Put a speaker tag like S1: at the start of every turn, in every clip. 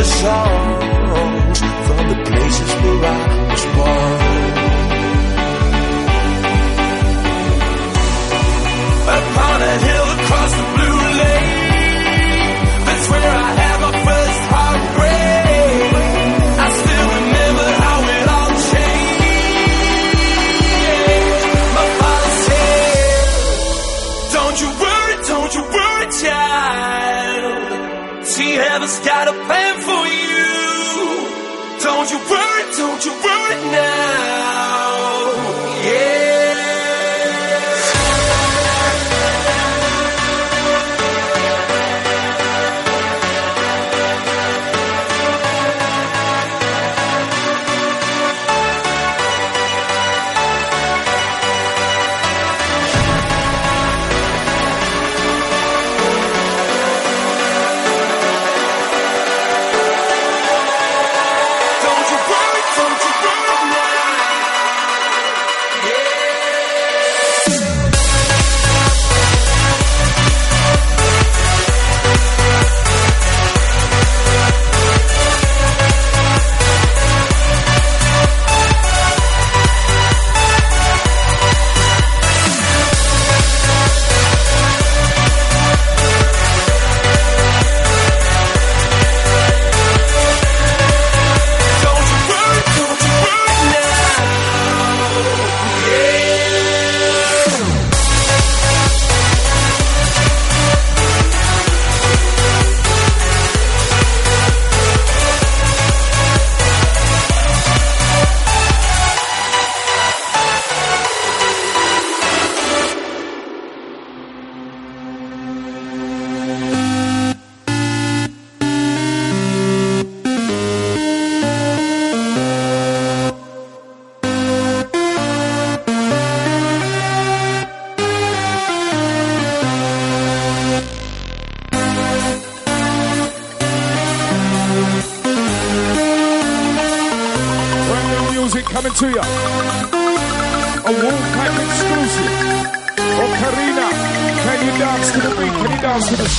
S1: the songs from the places where I was born. Upon a hill across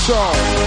S2: you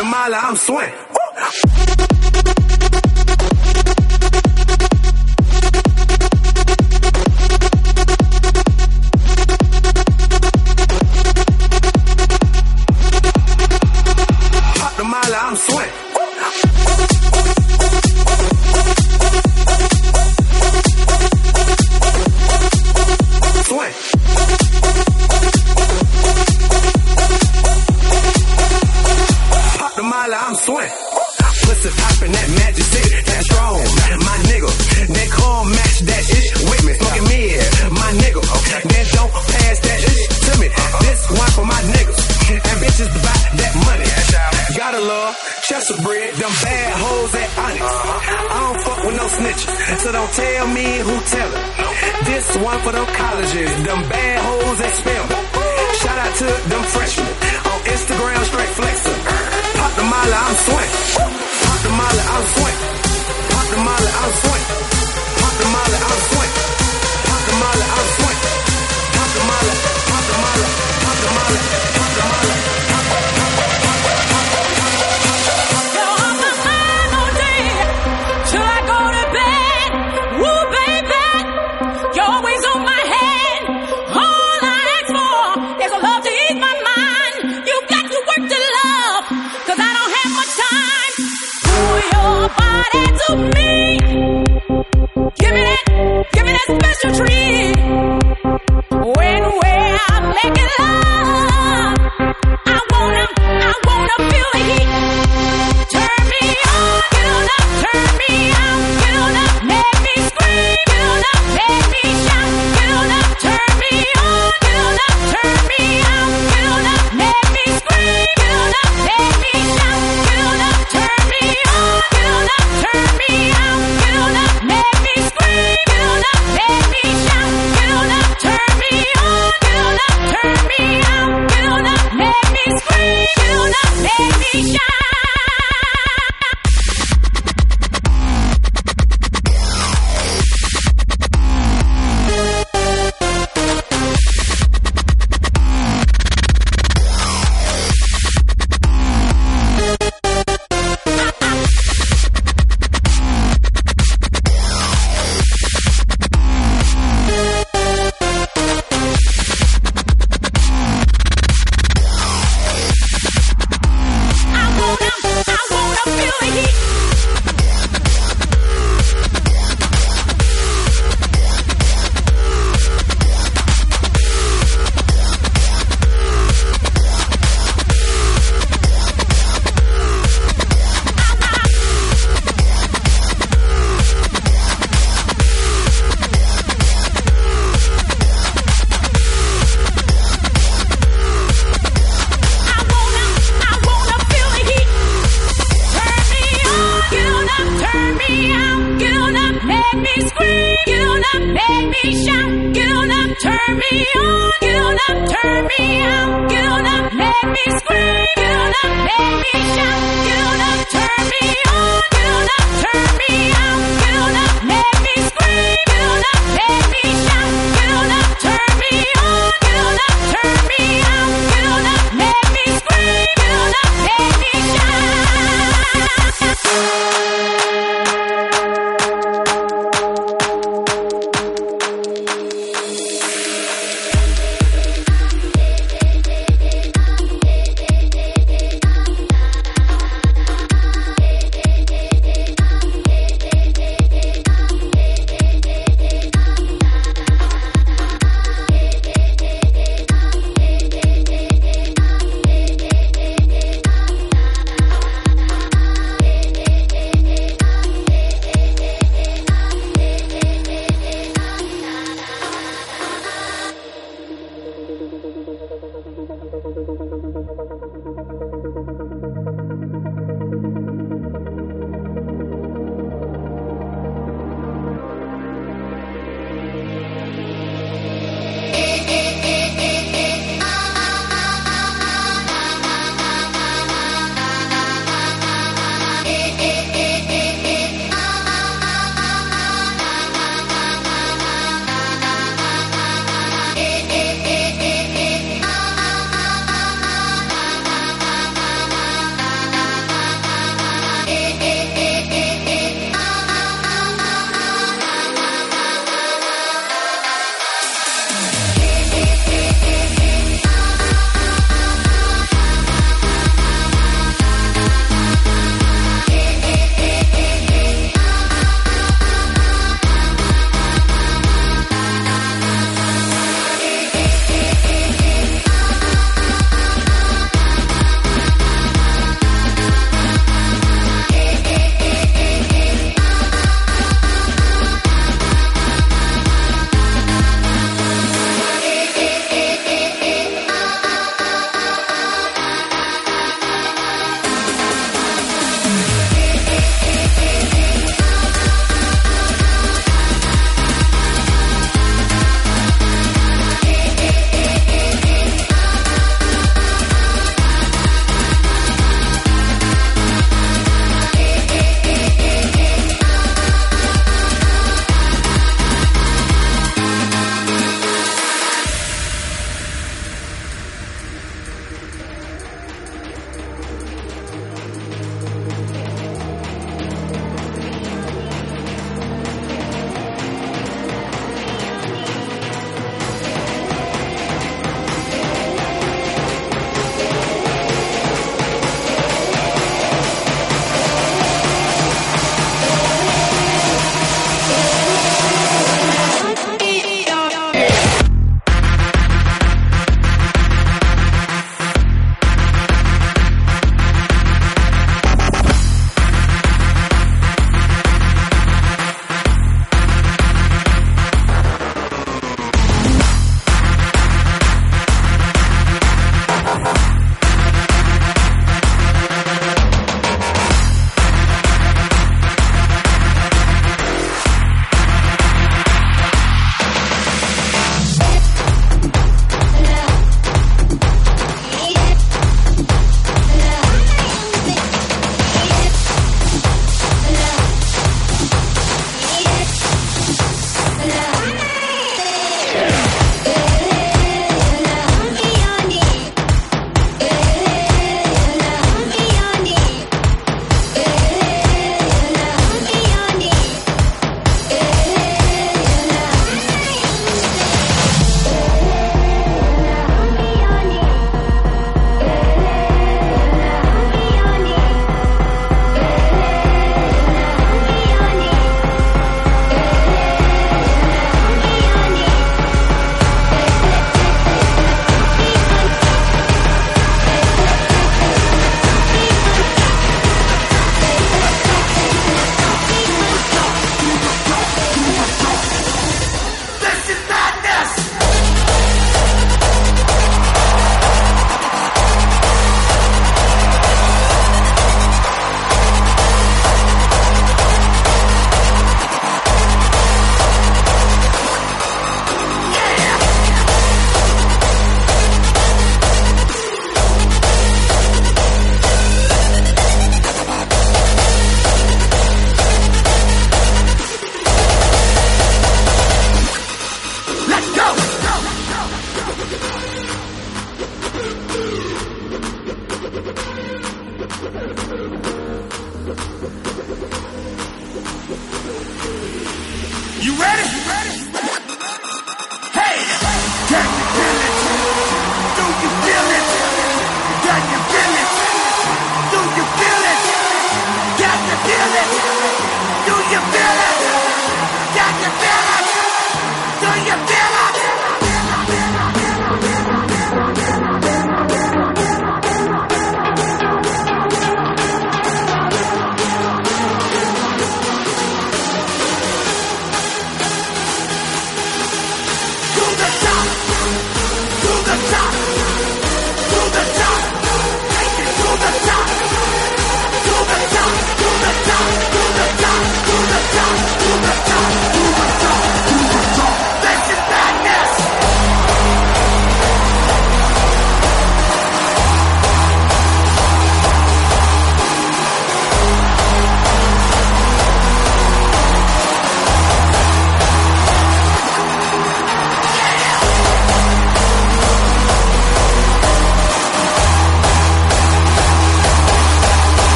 S3: the mile, I'm sweating. tell me who tell it. This one for them colleges, them bad hoes that spell it. Shout out to them freshmen on Instagram, straight flexing. Pop the molly, I'm swing. Pop the molly, I'm swing. Pop the molly, I'm swing. Pop the molly, I'm swing. Pop the molly, I'm swing. Pop the molly, pop the molly, pop the molly. pop the mile.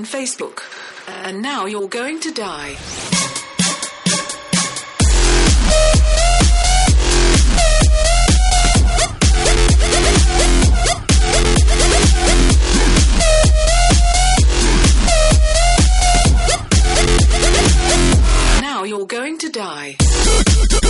S4: On Facebook. And now you're going to die. Now you're going to die.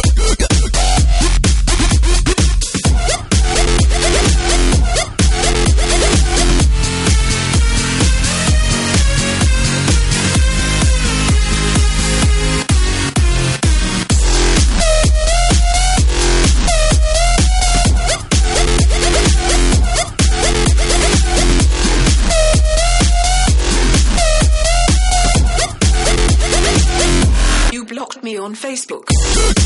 S4: On Facebook.